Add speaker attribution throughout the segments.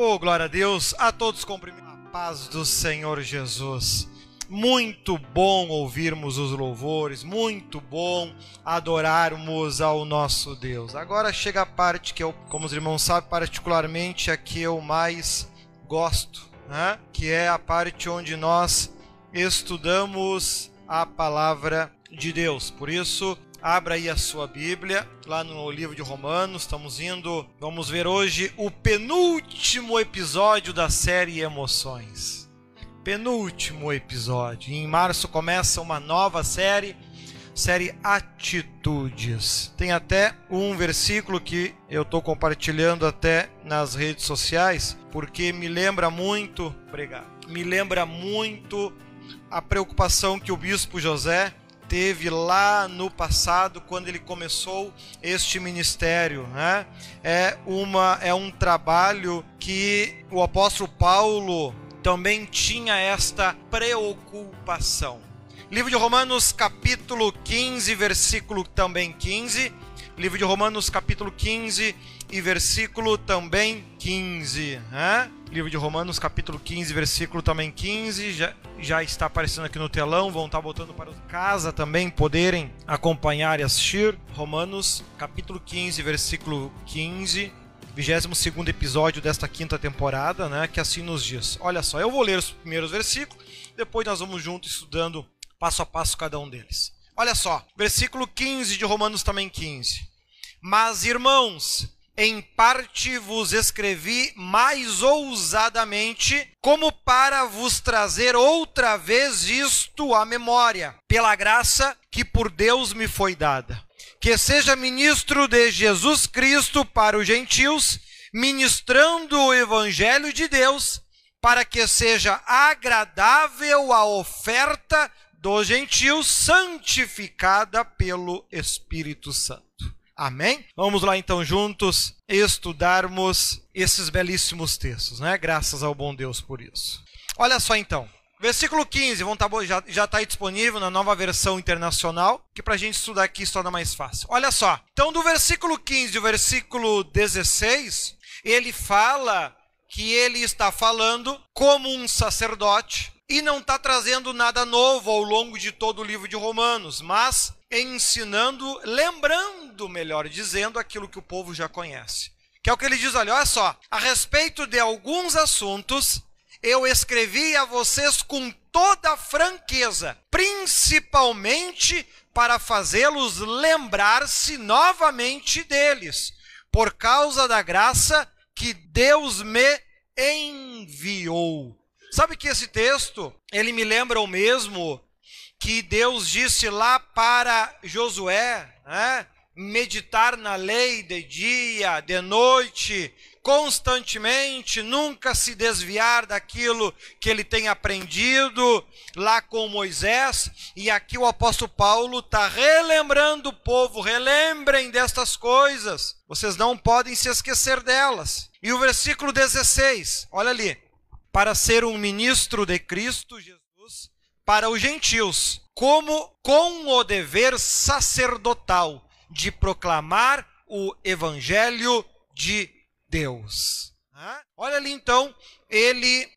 Speaker 1: Oh, glória a Deus, a todos cumprimento a paz do Senhor Jesus. Muito bom ouvirmos os louvores, muito bom adorarmos ao nosso Deus. Agora chega a parte que eu, como os irmãos sabem, particularmente a que eu mais gosto, né? que é a parte onde nós estudamos a palavra de Deus. Por isso, Abra aí a sua Bíblia, lá no livro de Romanos. Estamos indo, vamos ver hoje o penúltimo episódio da série Emoções. Penúltimo episódio. Em março começa uma nova série, série Atitudes. Tem até um versículo que eu estou compartilhando até nas redes sociais, porque me lembra muito, obrigado, me lembra muito a preocupação que o bispo José teve lá no passado quando ele começou este ministério, né? É uma é um trabalho que o apóstolo Paulo também tinha esta preocupação. Livro de Romanos, capítulo 15, versículo também 15. Livro de Romanos, capítulo 15 e versículo também 15. Né? Livro de Romanos, capítulo 15, versículo também 15. Já, já está aparecendo aqui no telão. Vão estar botando para casa também poderem acompanhar e assistir. Romanos, capítulo 15, versículo 15. 22 episódio desta quinta temporada, né? Que assim nos diz. Olha só, eu vou ler os primeiros versículos, depois nós vamos juntos estudando passo a passo cada um deles. Olha só, versículo 15 de Romanos também 15. Mas irmãos, em parte vos escrevi mais ousadamente, como para vos trazer outra vez isto à memória, pela graça que por Deus me foi dada. Que seja ministro de Jesus Cristo para os gentios, ministrando o evangelho de Deus, para que seja agradável a oferta dos gentios, santificada pelo Espírito Santo. Amém? Vamos lá então juntos estudarmos esses belíssimos textos, né? Graças ao bom Deus por isso. Olha só então. Versículo 15, vão tá, já está disponível na nova versão internacional, que para a gente estudar aqui se torna mais fácil. Olha só, então do versículo 15 ao versículo 16, ele fala que ele está falando como um sacerdote e não está trazendo nada novo ao longo de todo o livro de Romanos, mas ensinando, lembrando, melhor dizendo, aquilo que o povo já conhece. Que é o que ele diz: olha, olha só, a respeito de alguns assuntos, eu escrevi a vocês com toda franqueza, principalmente para fazê-los lembrar-se novamente deles, por causa da graça que Deus me enviou. Sabe que esse texto, ele me lembra o mesmo que Deus disse lá para Josué, né? Meditar na lei de dia, de noite, constantemente, nunca se desviar daquilo que ele tem aprendido lá com Moisés. E aqui o apóstolo Paulo está relembrando o povo: relembrem destas coisas, vocês não podem se esquecer delas. E o versículo 16, olha ali: para ser um ministro de Cristo Jesus para os gentios, como com o dever sacerdotal de proclamar o evangelho de Deus. Olha ali então, ele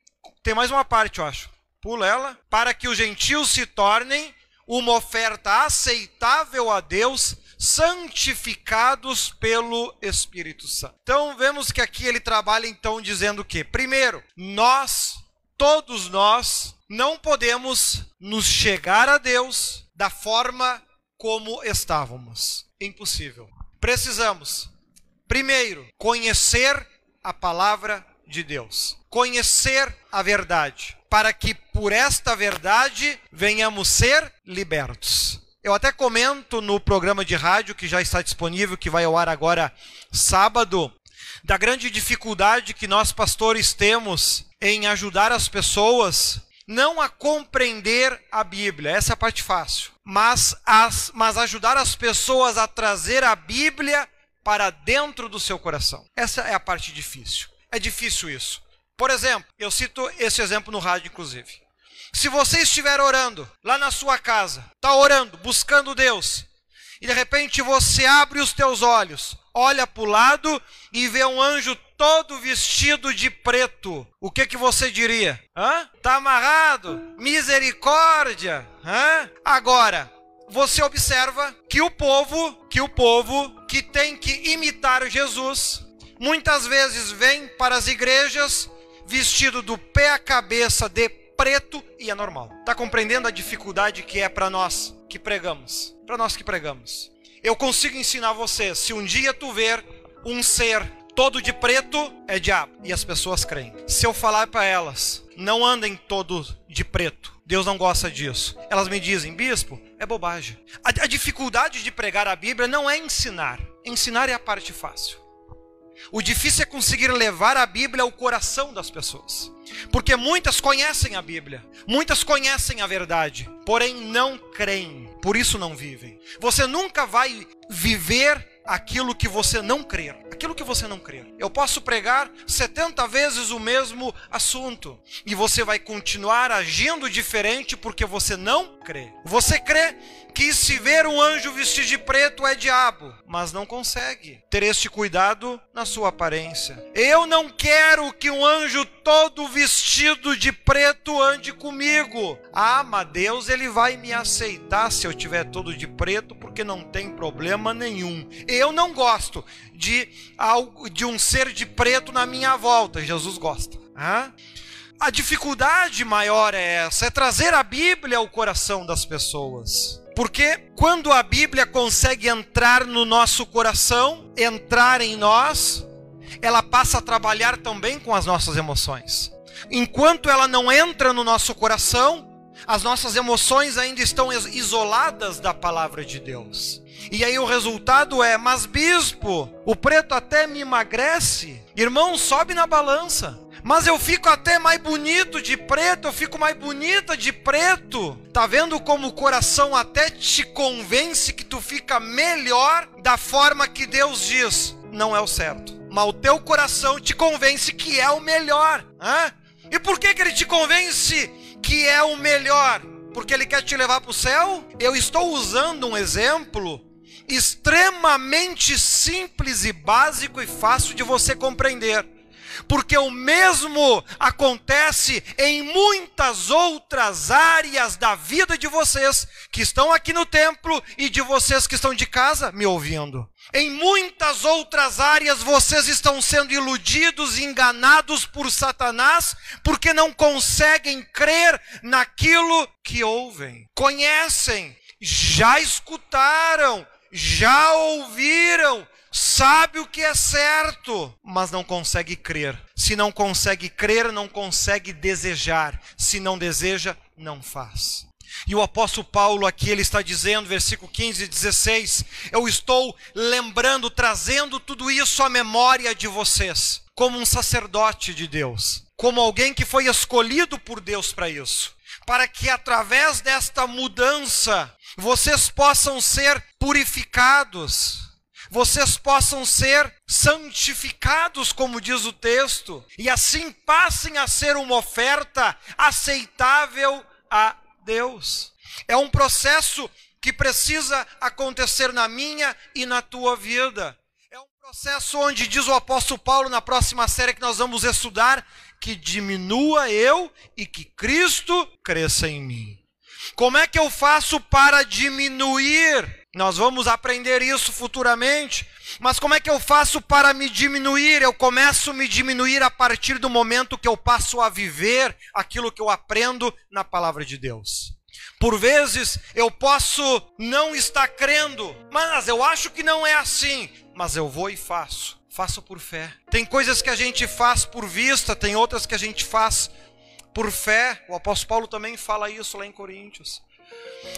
Speaker 1: tem mais uma parte, eu acho. Pula ela. Para que os gentios se tornem uma oferta aceitável a Deus, santificados pelo Espírito Santo. Então vemos que aqui ele trabalha então dizendo que, primeiro, nós, todos nós, não podemos nos chegar a Deus da forma como estávamos. Impossível. Precisamos, primeiro, conhecer a palavra de Deus, conhecer a verdade, para que por esta verdade venhamos ser libertos. Eu até comento no programa de rádio que já está disponível, que vai ao ar agora sábado, da grande dificuldade que nós pastores temos em ajudar as pessoas não a compreender a Bíblia, essa é a parte fácil, mas, as, mas ajudar as pessoas a trazer a Bíblia para dentro do seu coração. Essa é a parte difícil. É difícil isso. Por exemplo, eu cito esse exemplo no rádio, inclusive. Se você estiver orando lá na sua casa, está orando, buscando Deus, e de repente você abre os teus olhos, olha para o lado e vê um anjo todo vestido de preto, o que que você diria? Hã? Tá amarrado? Misericórdia? Hã? Agora, você observa que o povo, que o povo que tem que imitar Jesus, muitas vezes vem para as igrejas vestido do pé à cabeça de preto e é normal. Tá compreendendo a dificuldade que é para nós que pregamos? Para nós que pregamos. Eu consigo ensinar você, se um dia tu ver um ser todo de preto é diabo. E as pessoas creem. Se eu falar para elas, não andem todos de preto. Deus não gosta disso. Elas me dizem, bispo, é bobagem. A, a dificuldade de pregar a Bíblia não é ensinar. Ensinar é a parte fácil. O difícil é conseguir levar a Bíblia ao coração das pessoas. Porque muitas conhecem a Bíblia, muitas conhecem a verdade, porém não creem, por isso não vivem. Você nunca vai viver aquilo que você não crer. Aquilo que você não crer. Eu posso pregar 70 vezes o mesmo assunto e você vai continuar agindo diferente porque você não crê. Você crê que se ver um anjo vestido de preto é diabo, mas não consegue ter este cuidado na sua aparência. Eu não quero que um anjo todo vestido de preto ande comigo. Ah, mas Deus ele vai me aceitar se eu tiver todo de preto, porque não tem problema nenhum. Eu não gosto de algo de um ser de preto na minha volta. Jesus gosta. Ah? A dificuldade maior é essa, é trazer a Bíblia ao coração das pessoas. Porque quando a Bíblia consegue entrar no nosso coração, entrar em nós, ela passa a trabalhar também com as nossas emoções. Enquanto ela não entra no nosso coração, as nossas emoções ainda estão isoladas da palavra de Deus. E aí o resultado é: mas bispo, o preto até me emagrece. Irmão, sobe na balança. Mas eu fico até mais bonito de preto, eu fico mais bonita de preto. Tá vendo como o coração até te convence que tu fica melhor da forma que Deus diz? Não é o certo. Mas o teu coração te convence que é o melhor. Hã? E por que, que ele te convence que é o melhor? Porque ele quer te levar para o céu? Eu estou usando um exemplo extremamente simples e básico e fácil de você compreender porque o mesmo acontece em muitas outras áreas da vida de vocês que estão aqui no templo e de vocês que estão de casa me ouvindo. Em muitas outras áreas vocês estão sendo iludidos, enganados por Satanás, porque não conseguem crer naquilo que ouvem. Conhecem, já escutaram, já ouviram, sabe o que é certo, mas não consegue crer. Se não consegue crer, não consegue desejar. Se não deseja, não faz. E o apóstolo Paulo aqui ele está dizendo, versículo 15 e 16, eu estou lembrando, trazendo tudo isso à memória de vocês, como um sacerdote de Deus, como alguém que foi escolhido por Deus para isso, para que através desta mudança vocês possam ser purificados, vocês possam ser santificados, como diz o texto, e assim passem a ser uma oferta aceitável a Deus. É um processo que precisa acontecer na minha e na tua vida. É um processo onde diz o apóstolo Paulo na próxima série que nós vamos estudar que diminua eu e que Cristo cresça em mim. Como é que eu faço para diminuir nós vamos aprender isso futuramente. Mas como é que eu faço para me diminuir? Eu começo a me diminuir a partir do momento que eu passo a viver aquilo que eu aprendo na palavra de Deus. Por vezes eu posso não estar crendo, mas eu acho que não é assim. Mas eu vou e faço. Faço por fé. Tem coisas que a gente faz por vista, tem outras que a gente faz por fé. O apóstolo Paulo também fala isso lá em Coríntios.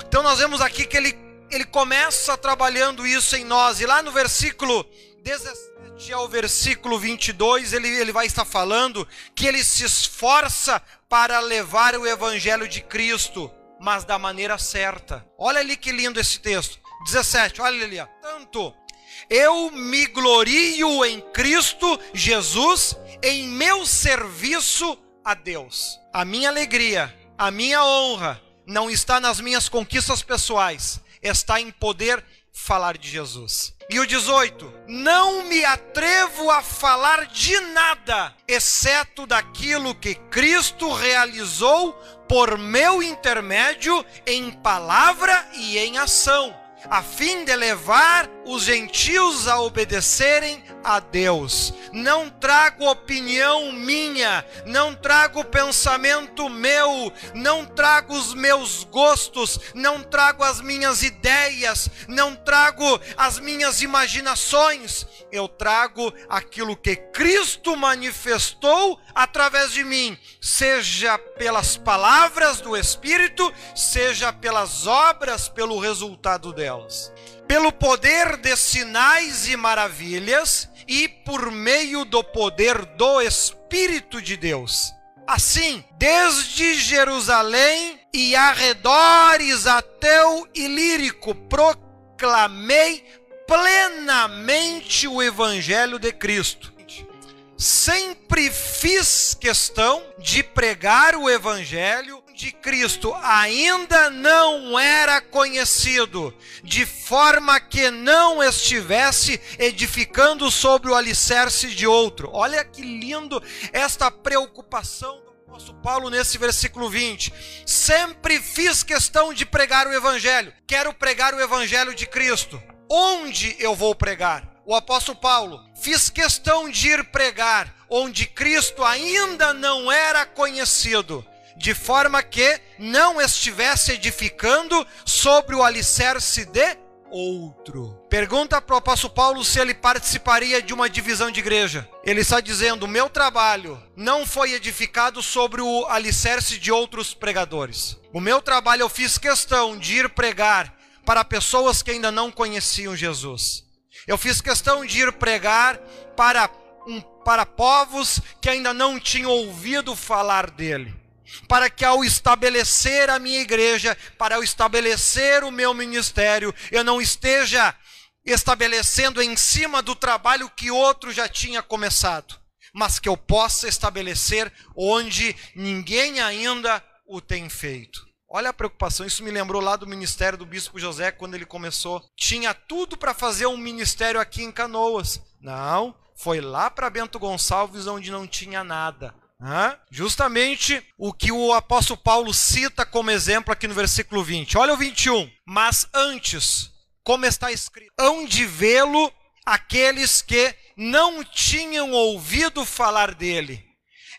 Speaker 1: Então nós vemos aqui que ele ele começa trabalhando isso em nós. E lá no versículo 17 ao versículo 22, ele, ele vai estar falando que ele se esforça para levar o evangelho de Cristo, mas da maneira certa. Olha ali que lindo esse texto. 17, olha ali. Tanto eu me glorio em Cristo Jesus, em meu serviço a Deus. A minha alegria, a minha honra não está nas minhas conquistas pessoais, está em poder falar de Jesus. E o 18: Não me atrevo a falar de nada, exceto daquilo que Cristo realizou por meu intermédio em palavra e em ação a fim de levar os gentios a obedecerem a Deus. Não trago opinião minha, não trago pensamento meu, não trago os meus gostos, não trago as minhas ideias, não trago as minhas imaginações. Eu trago aquilo que Cristo manifestou através de mim, seja pelas palavras do Espírito, seja pelas obras, pelo resultado delas pelo poder de sinais e maravilhas e por meio do poder do Espírito de Deus. Assim, desde Jerusalém e arredores até o Ilírico, proclamei plenamente o Evangelho de Cristo. Sempre fiz questão de pregar o Evangelho de Cristo ainda não era conhecido, de forma que não estivesse edificando sobre o alicerce de outro. Olha que lindo esta preocupação do apóstolo Paulo nesse versículo 20. Sempre fiz questão de pregar o evangelho. Quero pregar o evangelho de Cristo. Onde eu vou pregar? O apóstolo Paulo fiz questão de ir pregar onde Cristo ainda não era conhecido de forma que não estivesse edificando sobre o alicerce de outro. Pergunta para o apóstolo Paulo se ele participaria de uma divisão de igreja. Ele está dizendo: meu trabalho não foi edificado sobre o alicerce de outros pregadores. O meu trabalho eu fiz questão de ir pregar para pessoas que ainda não conheciam Jesus. Eu fiz questão de ir pregar para, um, para povos que ainda não tinham ouvido falar dele para que ao estabelecer a minha igreja, para ao estabelecer o meu ministério, eu não esteja estabelecendo em cima do trabalho que outro já tinha começado, mas que eu possa estabelecer onde ninguém ainda o tem feito. Olha a preocupação, isso me lembrou lá do ministério do bispo José quando ele começou. Tinha tudo para fazer um ministério aqui em Canoas. Não, foi lá para Bento Gonçalves onde não tinha nada. Justamente o que o apóstolo Paulo cita como exemplo aqui no versículo 20. Olha o 21. Mas antes, como está escrito, hão de vê-lo aqueles que não tinham ouvido falar dele,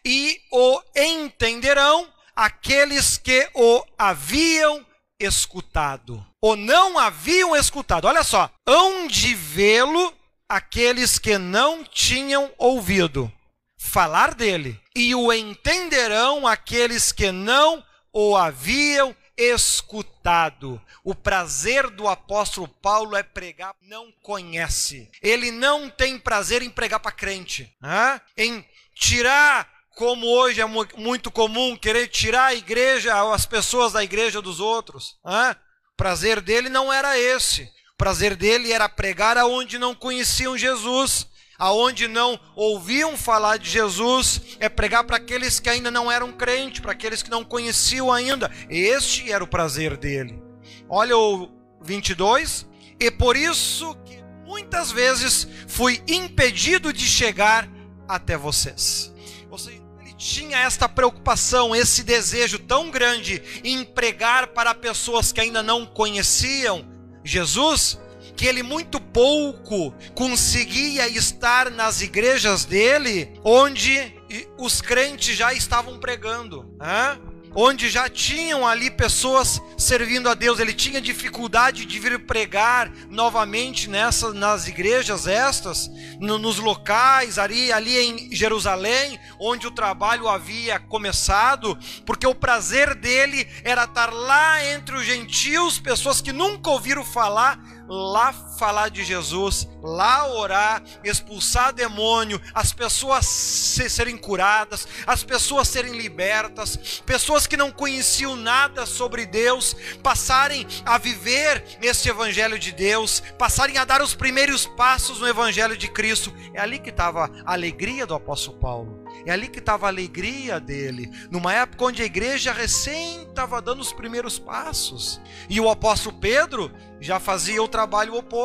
Speaker 1: e o entenderão aqueles que o haviam escutado, ou não haviam escutado. Olha só, hão de vê-lo aqueles que não tinham ouvido falar dele, e o entenderão aqueles que não o haviam escutado. O prazer do apóstolo Paulo é pregar, não conhece. Ele não tem prazer em pregar para crente, né? em tirar, como hoje é muito comum, querer tirar a igreja, as pessoas da igreja dos outros. O prazer dele não era esse. O prazer dele era pregar aonde não conheciam Jesus aonde não ouviam falar de Jesus, é pregar para aqueles que ainda não eram crentes, para aqueles que não conheciam ainda. Este era o prazer dele. Olha o 22, e por isso que muitas vezes fui impedido de chegar até vocês. ele tinha esta preocupação, esse desejo tão grande em pregar para pessoas que ainda não conheciam Jesus, que ele muito pouco conseguia estar nas igrejas dele, onde os crentes já estavam pregando. Hein? Onde já tinham ali pessoas servindo a Deus. Ele tinha dificuldade de vir pregar novamente nessa, nas igrejas estas, no, nos locais ali, ali em Jerusalém, onde o trabalho havia começado, porque o prazer dele era estar lá entre os gentios, pessoas que nunca ouviram falar lá falar de Jesus, lá orar, expulsar demônio, as pessoas serem curadas, as pessoas serem libertas, pessoas que não conheciam nada sobre Deus passarem a viver esse evangelho de Deus, passarem a dar os primeiros passos no evangelho de Cristo. É ali que estava a alegria do apóstolo Paulo. É ali que estava a alegria dele, numa época onde a igreja recém estava dando os primeiros passos. E o apóstolo Pedro já fazia o trabalho oposto.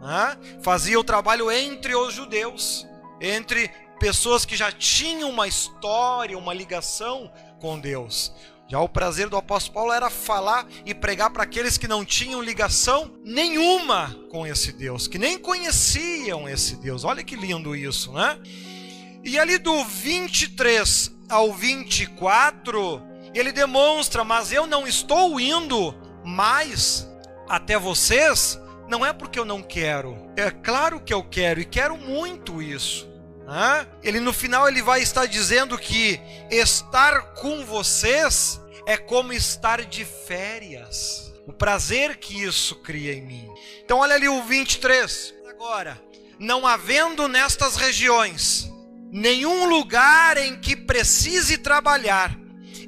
Speaker 1: Né? fazia o trabalho entre os judeus, entre pessoas que já tinham uma história, uma ligação com Deus. Já o prazer do apóstolo Paulo era falar e pregar para aqueles que não tinham ligação nenhuma com esse Deus, que nem conheciam esse Deus. Olha que lindo isso, né? E ali do 23 ao 24, ele demonstra: Mas eu não estou indo mais até vocês, não é porque eu não quero, é claro que eu quero e quero muito isso. Ele no final ele vai estar dizendo que estar com vocês é como estar de férias. O prazer que isso cria em mim. Então olha ali o 23. Agora, não havendo nestas regiões nenhum lugar em que precise trabalhar,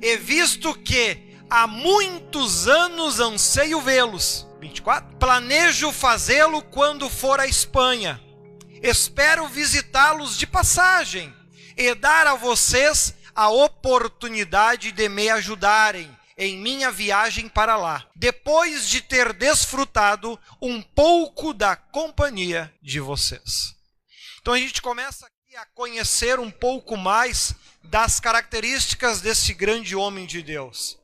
Speaker 1: e visto que há muitos anos anseio vê-los. 24. Planejo fazê-lo quando for à Espanha Espero visitá-los de passagem e dar a vocês a oportunidade de me ajudarem em minha viagem para lá, depois de ter desfrutado um pouco da companhia de vocês. Então a gente começa aqui a conhecer um pouco mais das características desse grande homem de Deus.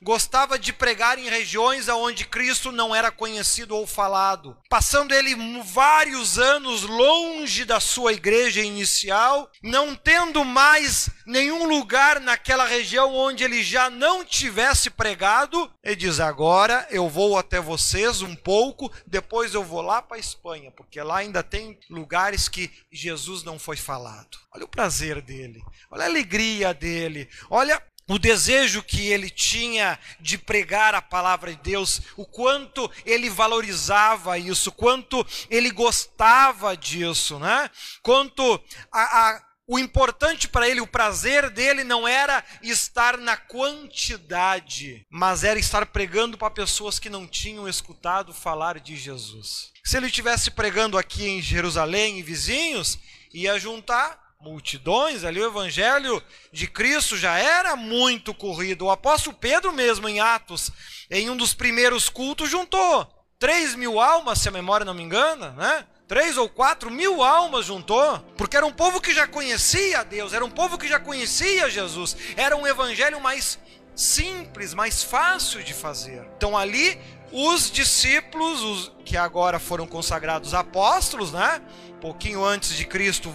Speaker 1: Gostava de pregar em regiões onde Cristo não era conhecido ou falado, passando ele vários anos longe da sua igreja inicial, não tendo mais nenhum lugar naquela região onde ele já não tivesse pregado. Ele diz: Agora eu vou até vocês um pouco, depois eu vou lá para a Espanha, porque lá ainda tem lugares que Jesus não foi falado. Olha o prazer dele, olha a alegria dele, olha o desejo que ele tinha de pregar a palavra de Deus, o quanto ele valorizava isso, quanto ele gostava disso, né? Quanto a, a, o importante para ele, o prazer dele não era estar na quantidade, mas era estar pregando para pessoas que não tinham escutado falar de Jesus. Se ele estivesse pregando aqui em Jerusalém e vizinhos, ia juntar multidões, ali o evangelho de Cristo já era muito corrido. O apóstolo Pedro, mesmo em Atos, em um dos primeiros cultos, juntou 3 mil almas, se a memória não me engana, né? Três ou quatro mil almas juntou, porque era um povo que já conhecia Deus, era um povo que já conhecia Jesus, era um evangelho mais simples, mais fácil de fazer. Então ali os discípulos, os que agora foram consagrados apóstolos, né? Pouquinho antes de Cristo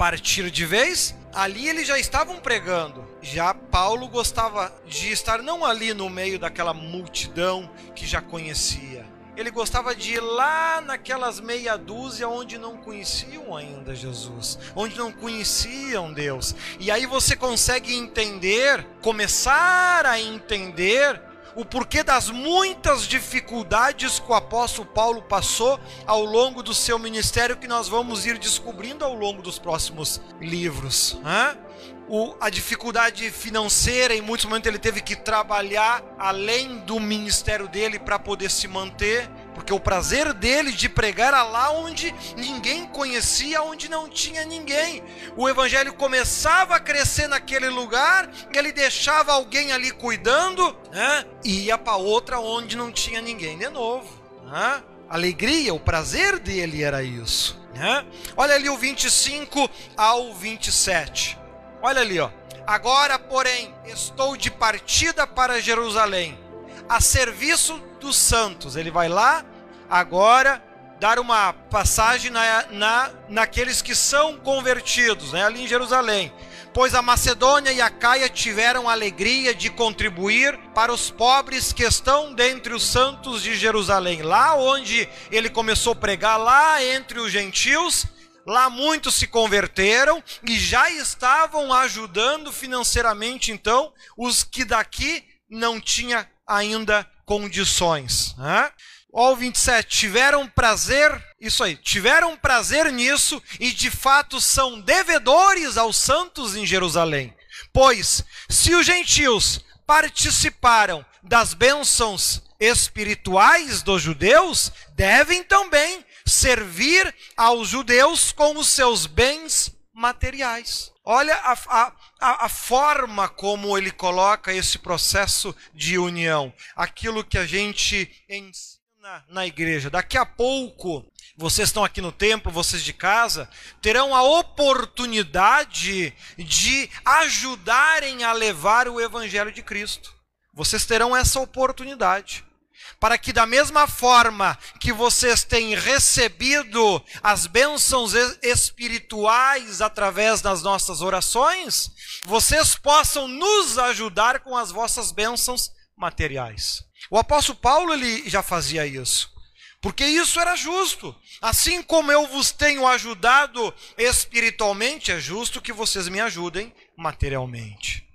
Speaker 1: partir de vez, ali eles já estavam pregando. Já Paulo gostava de estar não ali no meio daquela multidão que já conhecia. Ele gostava de ir lá naquelas meia dúzia onde não conheciam ainda Jesus, onde não conheciam Deus. E aí você consegue entender, começar a entender o porquê das muitas dificuldades que o apóstolo Paulo passou ao longo do seu ministério, que nós vamos ir descobrindo ao longo dos próximos livros. Né? O, a dificuldade financeira, em muitos momentos ele teve que trabalhar além do ministério dele para poder se manter porque o prazer dele de pregar era lá onde ninguém conhecia, onde não tinha ninguém. O evangelho começava a crescer naquele lugar, ele deixava alguém ali cuidando, né? e ia para outra onde não tinha ninguém de novo. Né? Alegria, o prazer dele era isso. Né? Olha ali o 25 ao 27. Olha ali, ó. Agora, porém, estou de partida para Jerusalém, a serviço dos santos. Ele vai lá agora dar uma passagem na, na, naqueles que são convertidos, né, ali em Jerusalém. Pois a Macedônia e a Caia tiveram a alegria de contribuir para os pobres que estão dentre os santos de Jerusalém. Lá onde ele começou a pregar, lá entre os gentios, lá muitos se converteram e já estavam ajudando financeiramente, então, os que daqui não tinha ainda condições. Né? Ó, 27, tiveram prazer, isso aí, tiveram prazer nisso e de fato são devedores aos santos em Jerusalém. Pois, se os gentios participaram das bênçãos espirituais dos judeus, devem também servir aos judeus com os seus bens materiais. Olha a, a, a, forma como ele coloca esse processo de união. Aquilo que a gente ensina na igreja. Daqui a pouco, vocês estão aqui no templo, vocês de casa, terão a oportunidade de ajudarem a levar o evangelho de Cristo. Vocês terão essa oportunidade. Para que, da mesma forma que vocês têm recebido as bênçãos espirituais através das nossas orações, vocês possam nos ajudar com as vossas bênçãos materiais. O apóstolo Paulo ele já fazia isso, porque isso era justo. Assim como eu vos tenho ajudado espiritualmente, é justo que vocês me ajudem materialmente.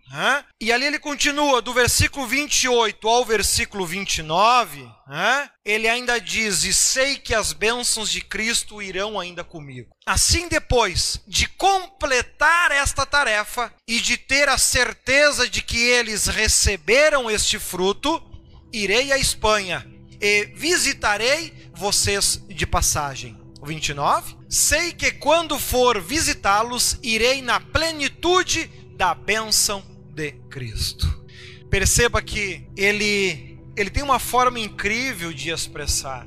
Speaker 1: E ali ele continua, do versículo 28 ao versículo 29, ele ainda diz: E sei que as bênçãos de Cristo irão ainda comigo. Assim, depois de completar esta tarefa e de ter a certeza de que eles receberam este fruto, irei à Espanha e visitarei vocês de passagem. 29. Sei que quando for visitá-los, irei na plenitude da bênção de Cristo. Perceba que ele, ele tem uma forma incrível de expressar,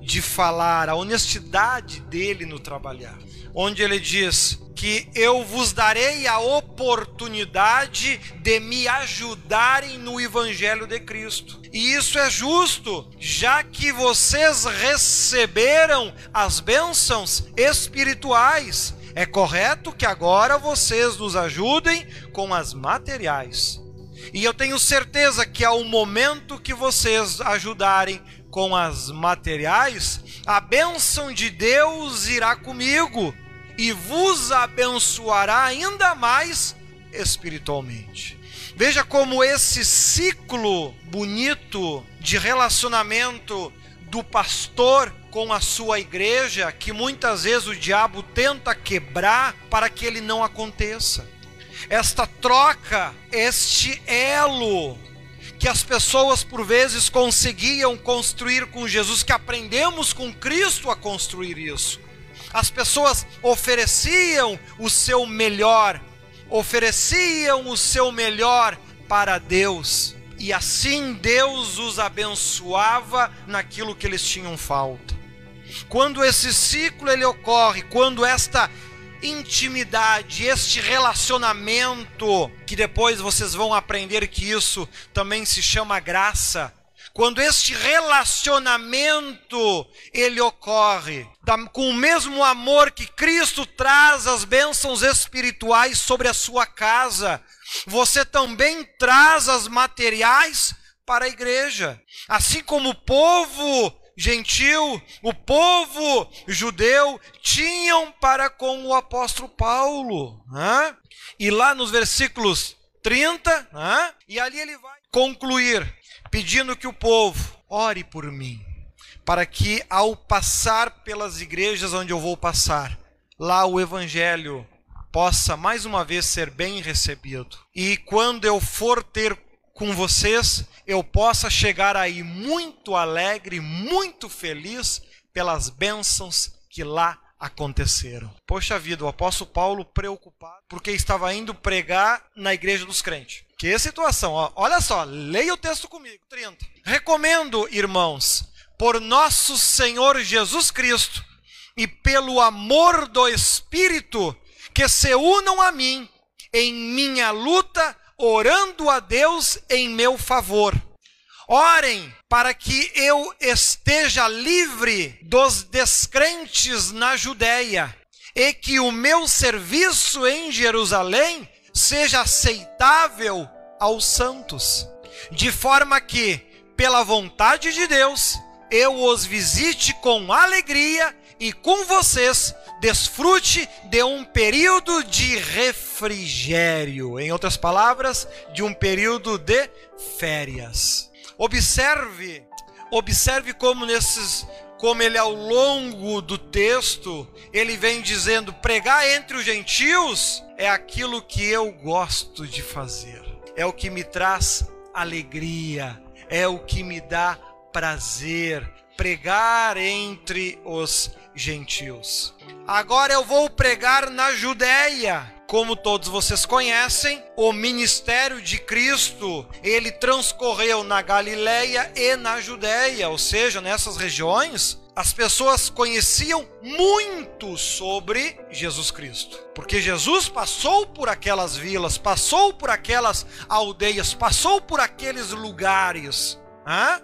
Speaker 1: de falar, a honestidade dele no trabalhar. Onde ele diz que eu vos darei a oportunidade de me ajudarem no evangelho de Cristo. E isso é justo, já que vocês receberam as bênçãos espirituais é correto que agora vocês nos ajudem com as materiais. E eu tenho certeza que ao momento que vocês ajudarem com as materiais, a bênção de Deus irá comigo e vos abençoará ainda mais espiritualmente. Veja como esse ciclo bonito de relacionamento do pastor com a sua igreja que muitas vezes o diabo tenta quebrar para que ele não aconteça. Esta troca, este elo que as pessoas por vezes conseguiam construir com Jesus, que aprendemos com Cristo a construir isso. As pessoas ofereciam o seu melhor, ofereciam o seu melhor para Deus, e assim Deus os abençoava naquilo que eles tinham falta. Quando esse ciclo ele ocorre, quando esta intimidade, este relacionamento, que depois vocês vão aprender que isso também se chama graça. Quando este relacionamento ele ocorre, com o mesmo amor que Cristo traz as bênçãos espirituais sobre a sua casa, você também traz as materiais para a igreja. Assim como o povo gentil, o povo judeu tinham para com o apóstolo Paulo. Né? E lá nos versículos 30, né? e ali ele vai concluir pedindo que o povo ore por mim, para que ao passar pelas igrejas onde eu vou passar, lá o evangelho possa mais uma vez ser bem recebido. E quando eu for ter com vocês, eu possa chegar aí muito alegre, muito feliz pelas bênçãos que lá aconteceram. Poxa vida, o apóstolo Paulo preocupado porque estava indo pregar na igreja dos crentes. Que situação, ó. olha só, leia o texto comigo, 30. Recomendo, irmãos, por nosso Senhor Jesus Cristo e pelo amor do Espírito, que se unam a mim em minha luta orando a Deus em meu favor. Orem para que eu esteja livre dos descrentes na Judéia e que o meu serviço em Jerusalém seja aceitável aos santos, de forma que, pela vontade de Deus, eu os visite com alegria e com vocês desfrute de um período de refrigério, em outras palavras, de um período de férias. Observe, observe como nesses como ele ao longo do texto, ele vem dizendo: pregar entre os gentios é aquilo que eu gosto de fazer. É o que me traz alegria, é o que me dá prazer, pregar entre os gentios. Agora eu vou pregar na Judéia. como todos vocês conhecem, o ministério de Cristo, ele transcorreu na Galileia e na Judéia, ou seja, nessas regiões, as pessoas conheciam muito sobre Jesus Cristo. Porque Jesus passou por aquelas vilas, passou por aquelas aldeias, passou por aqueles lugares. Hein?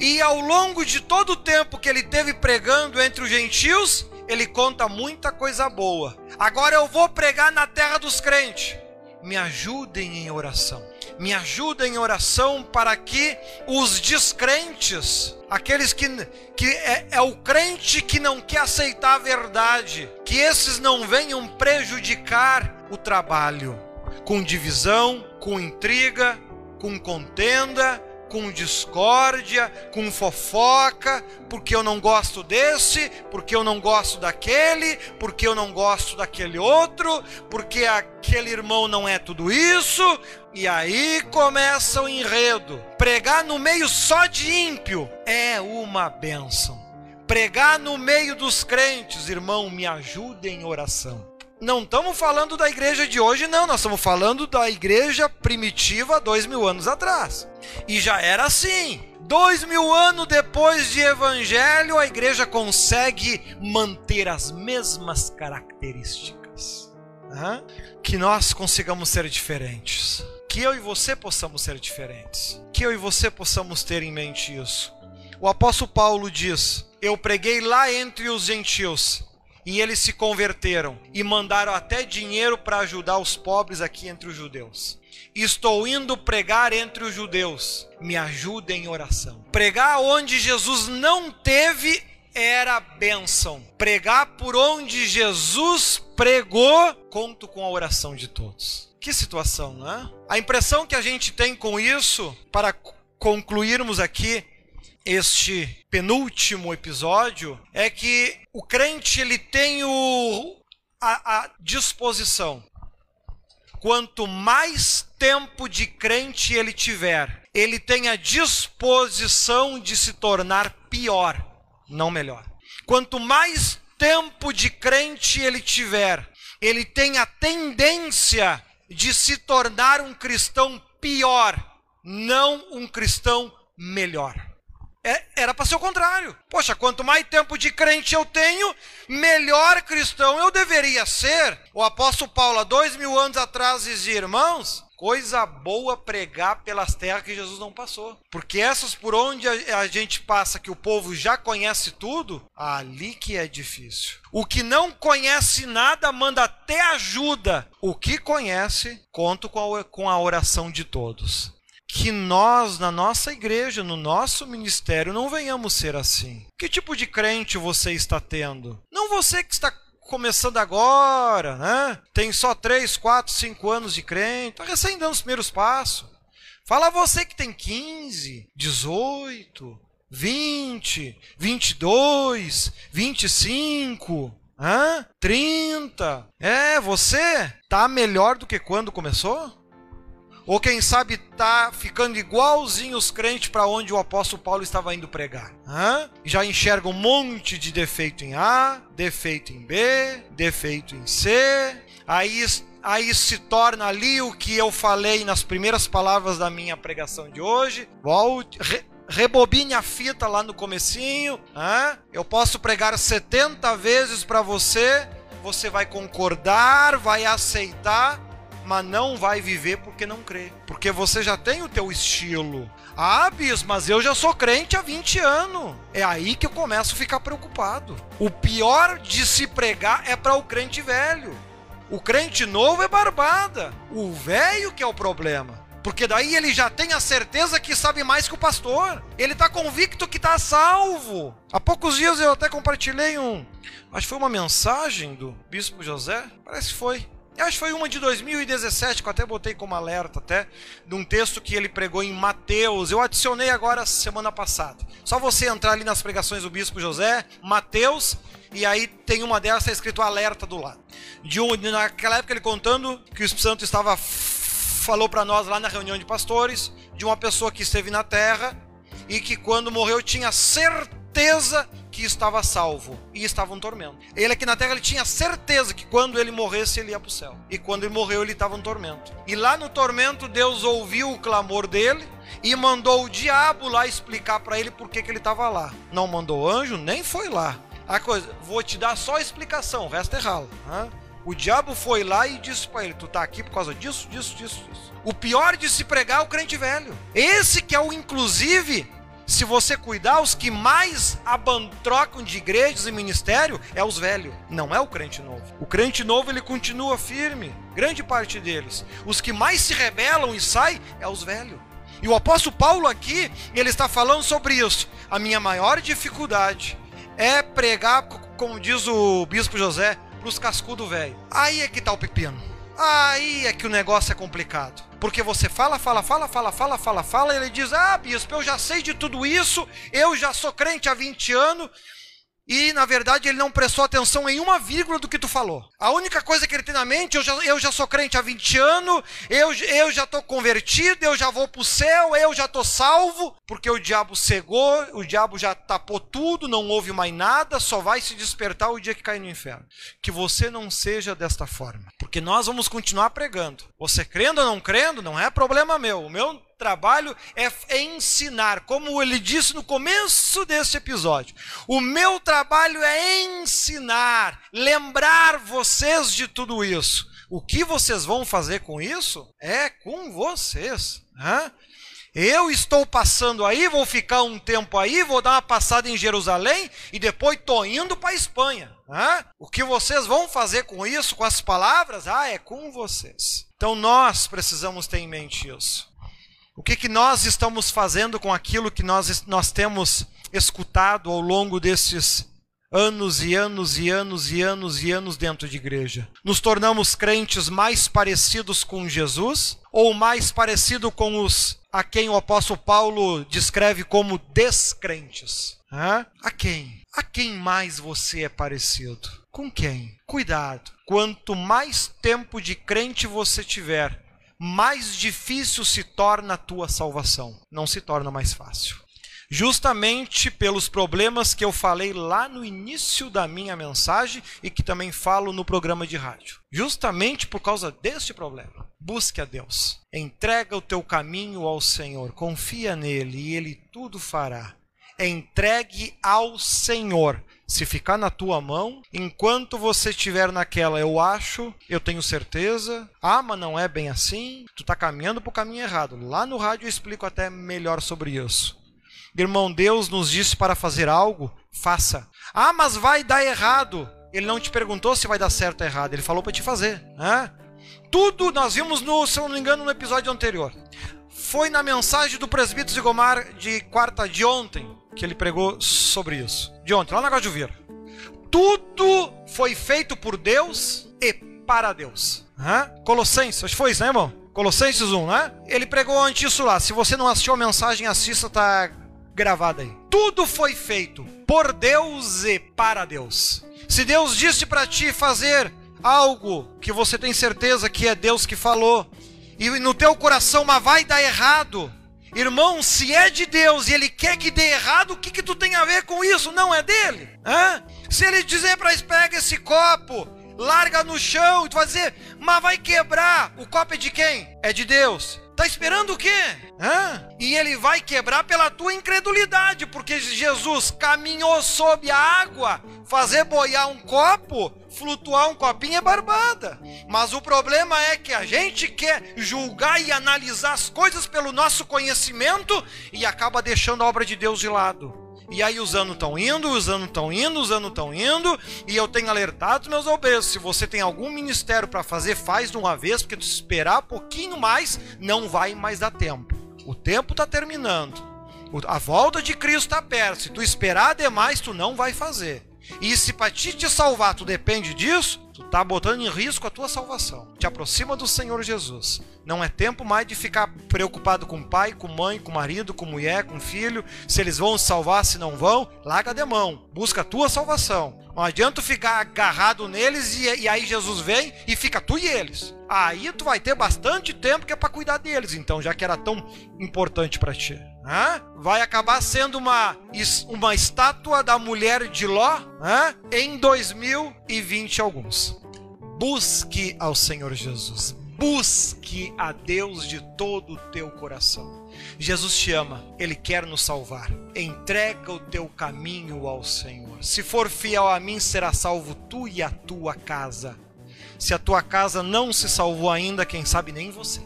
Speaker 1: E ao longo de todo o tempo que ele teve pregando entre os gentios, ele conta muita coisa boa. Agora eu vou pregar na terra dos crentes. Me ajudem em oração. Me ajudem em oração para que os descrentes, aqueles que, que é, é o crente que não quer aceitar a verdade, que esses não venham prejudicar o trabalho com divisão, com intriga, com contenda, com discórdia, com fofoca, porque eu não gosto desse, porque eu não gosto daquele, porque eu não gosto daquele outro, porque aquele irmão não é tudo isso, e aí começa o enredo. Pregar no meio só de ímpio é uma bênção. Pregar no meio dos crentes, irmão, me ajude em oração não estamos falando da igreja de hoje, não. Nós estamos falando da igreja primitiva dois mil anos atrás. E já era assim. Dois mil anos depois de evangelho, a igreja consegue manter as mesmas características. Que nós consigamos ser diferentes. Que eu e você possamos ser diferentes. Que eu e você possamos ter em mente isso. O apóstolo Paulo diz: Eu preguei lá entre os gentios e eles se converteram e mandaram até dinheiro para ajudar os pobres aqui entre os judeus. Estou indo pregar entre os judeus. Me ajuda em oração. Pregar onde Jesus não teve era bênção. Pregar por onde Jesus pregou, conto com a oração de todos. Que situação, não é? A impressão que a gente tem com isso, para concluirmos aqui, este penúltimo episódio é que o crente ele tem o, a, a disposição. Quanto mais tempo de crente ele tiver, ele tem a disposição de se tornar pior, não melhor. Quanto mais tempo de crente ele tiver, ele tem a tendência de se tornar um cristão pior, não um cristão melhor. É, era para ser o contrário. Poxa, quanto mais tempo de crente eu tenho, melhor cristão eu deveria ser. O apóstolo Paulo, há dois mil anos atrás, dizia, irmãos, coisa boa pregar pelas terras que Jesus não passou. Porque essas por onde a, gente passa, que o povo já conhece tudo, ali que é difícil. O que não conhece nada manda até ajuda. O que conhece, conto com a, com a oração de todos que nós, na nossa igreja, no nosso ministério, não venhamos ser assim. Que tipo de crente você está tendo? Não você que está começando agora, né? Tem só 3, 4, 5 anos de crente, está recém dando os primeiros passos. Fala você que tem 15, 18, 20, 22, 25, hã? 30. É, você tá melhor do que quando começou? Ou quem sabe tá ficando igualzinho os crentes para onde o apóstolo Paulo estava indo pregar. Hã? Já enxerga um monte de defeito em A, defeito em B, defeito em C. Aí, aí se torna ali o que eu falei nas primeiras palavras da minha pregação de hoje. Volte, re, rebobine a fita lá no comecinho. Hã? Eu posso pregar 70 vezes para você, você vai concordar, vai aceitar mas não vai viver porque não crê. Porque você já tem o teu estilo. Ah, bis, mas eu já sou crente há 20 anos. É aí que eu começo a ficar preocupado. O pior de se pregar é para o crente velho. O crente novo é barbada. O velho que é o problema. Porque daí ele já tem a certeza que sabe mais que o pastor. Ele está convicto que está salvo. Há poucos dias eu até compartilhei um. Acho que foi uma mensagem do Bispo José. Parece que foi. Acho que foi uma de 2017, que eu até botei como alerta, até, de um texto que ele pregou em Mateus. Eu adicionei agora semana passada. Só você entrar ali nas pregações do Bispo José, Mateus, e aí tem uma delas, está escrito alerta do lado. De um, naquela época ele contando que o Espírito Santo estava falou para nós lá na reunião de pastores, de uma pessoa que esteve na terra e que quando morreu tinha certeza que estava salvo e estava um tormento. Ele aqui na terra ele tinha certeza que quando ele morresse ele ia para o céu. E quando ele morreu ele estava um tormento. E lá no tormento Deus ouviu o clamor dele e mandou o diabo lá explicar para ele por que, que ele estava lá. Não mandou anjo, nem foi lá. A coisa, vou te dar só a explicação, o resto é ralo. Né? O diabo foi lá e disse para ele: Tu tá aqui por causa disso, disso, disso, disso. O pior de se pregar é o crente velho. Esse que é o inclusive se você cuidar, os que mais trocam de igrejas e ministério é os velhos, não é o crente novo. O crente novo ele continua firme, grande parte deles. Os que mais se rebelam e saem é os velhos. E o apóstolo Paulo aqui, ele está falando sobre isso. A minha maior dificuldade é pregar, como diz o bispo José, para os cascudos velho. Aí é que está o pepino. Aí é que o negócio é complicado. Porque você fala, fala, fala, fala, fala, fala, fala, e ele diz: Ah, bispo, eu já sei de tudo isso, eu já sou crente há 20 anos, e na verdade ele não prestou atenção em uma vírgula do que tu falou. A única coisa que ele tem na mente, eu já, eu já sou crente há 20 anos, eu, eu já estou convertido, eu já vou para o céu, eu já estou salvo, porque o diabo cegou, o diabo já tapou tudo, não houve mais nada, só vai se despertar o dia que cair no inferno. Que você não seja desta forma, porque nós vamos continuar pregando. Você crendo ou não crendo, não é problema meu. O meu trabalho é ensinar, como ele disse no começo desse episódio. O meu trabalho é ensinar, lembrar vocês de tudo isso. O que vocês vão fazer com isso é com vocês. Né? Eu estou passando aí, vou ficar um tempo aí, vou dar uma passada em Jerusalém e depois estou indo para a Espanha. Né? O que vocês vão fazer com isso, com as palavras? Ah, é com vocês. Então nós precisamos ter em mente isso. O que, que nós estamos fazendo com aquilo que nós, nós temos escutado ao longo desses anos e anos e anos e anos e anos dentro de igreja? Nos tornamos crentes mais parecidos com Jesus ou mais parecido com os a quem o apóstolo Paulo descreve como descrentes? Hã? A quem? A quem mais você é parecido? Com quem? Cuidado. Quanto mais tempo de crente você tiver, mais difícil se torna a tua salvação, não se torna mais fácil. Justamente pelos problemas que eu falei lá no início da minha mensagem e que também falo no programa de rádio. Justamente por causa deste problema. Busque a Deus. Entrega o teu caminho ao Senhor. Confia nele e ele tudo fará. Entregue ao Senhor se ficar na tua mão, enquanto você estiver naquela, eu acho, eu tenho certeza, ah, mas não é bem assim, tu está caminhando para o caminho errado. Lá no rádio eu explico até melhor sobre isso. Irmão, Deus nos disse para fazer algo, faça. Ah, mas vai dar errado. Ele não te perguntou se vai dar certo ou errado, ele falou para te fazer. Né? Tudo nós vimos, no, se eu não me engano, no episódio anterior. Foi na mensagem do presbítero Zigomar de quarta de ontem, que ele pregou sobre isso. De ontem, lá na Gajuveira. Tudo foi feito por Deus e para Deus. Hã? Colossenses, acho que foi isso, né, irmão? Colossenses 1, né? Ele pregou antes isso lá. Se você não assistiu a mensagem, assista, tá gravada aí. Tudo foi feito por Deus e para Deus. Se Deus disse para ti fazer algo que você tem certeza que é Deus que falou, e no teu coração, mas vai dar errado, Irmão, se é de Deus e ele quer que dê errado, o que, que tu tem a ver com isso? Não é dele? Hã? Se ele dizer para pega esse copo, larga no chão, e tu vai dizer, mas vai quebrar. O copo é de quem? É de Deus. Tá esperando o quê? Hã? E ele vai quebrar pela tua incredulidade, porque Jesus caminhou sob a água, fazer boiar um copo, flutuar um copinho é barbada. Mas o problema é que a gente quer julgar e analisar as coisas pelo nosso conhecimento e acaba deixando a obra de Deus de lado. E aí os anos estão indo, os anos estão indo, os anos estão indo, e eu tenho alertado meus obesos, se você tem algum ministério para fazer, faz de uma vez, porque se esperar pouquinho mais, não vai mais dar tempo. O tempo está terminando. A volta de Cristo está perto. Se tu esperar demais, tu não vai fazer. E se para ti te salvar tu depende disso, tá botando em risco a tua salvação. Te aproxima do Senhor Jesus. Não é tempo mais de ficar preocupado com pai, com mãe, com marido, com mulher, com filho, se eles vão salvar, se não vão, larga de mão. Busca a tua salvação. Não adianta ficar agarrado neles e, e, aí Jesus vem e fica tu e eles. Aí tu vai ter bastante tempo que é para cuidar deles, então, já que era tão importante para ti. Vai acabar sendo uma, uma estátua da mulher de Ló em 2020 alguns. Busque ao Senhor Jesus. Busque a Deus de todo o teu coração. Jesus te ama, Ele quer nos salvar. Entrega o teu caminho ao Senhor. Se for fiel a mim, será salvo tu e a tua casa. Se a tua casa não se salvou ainda, quem sabe nem você.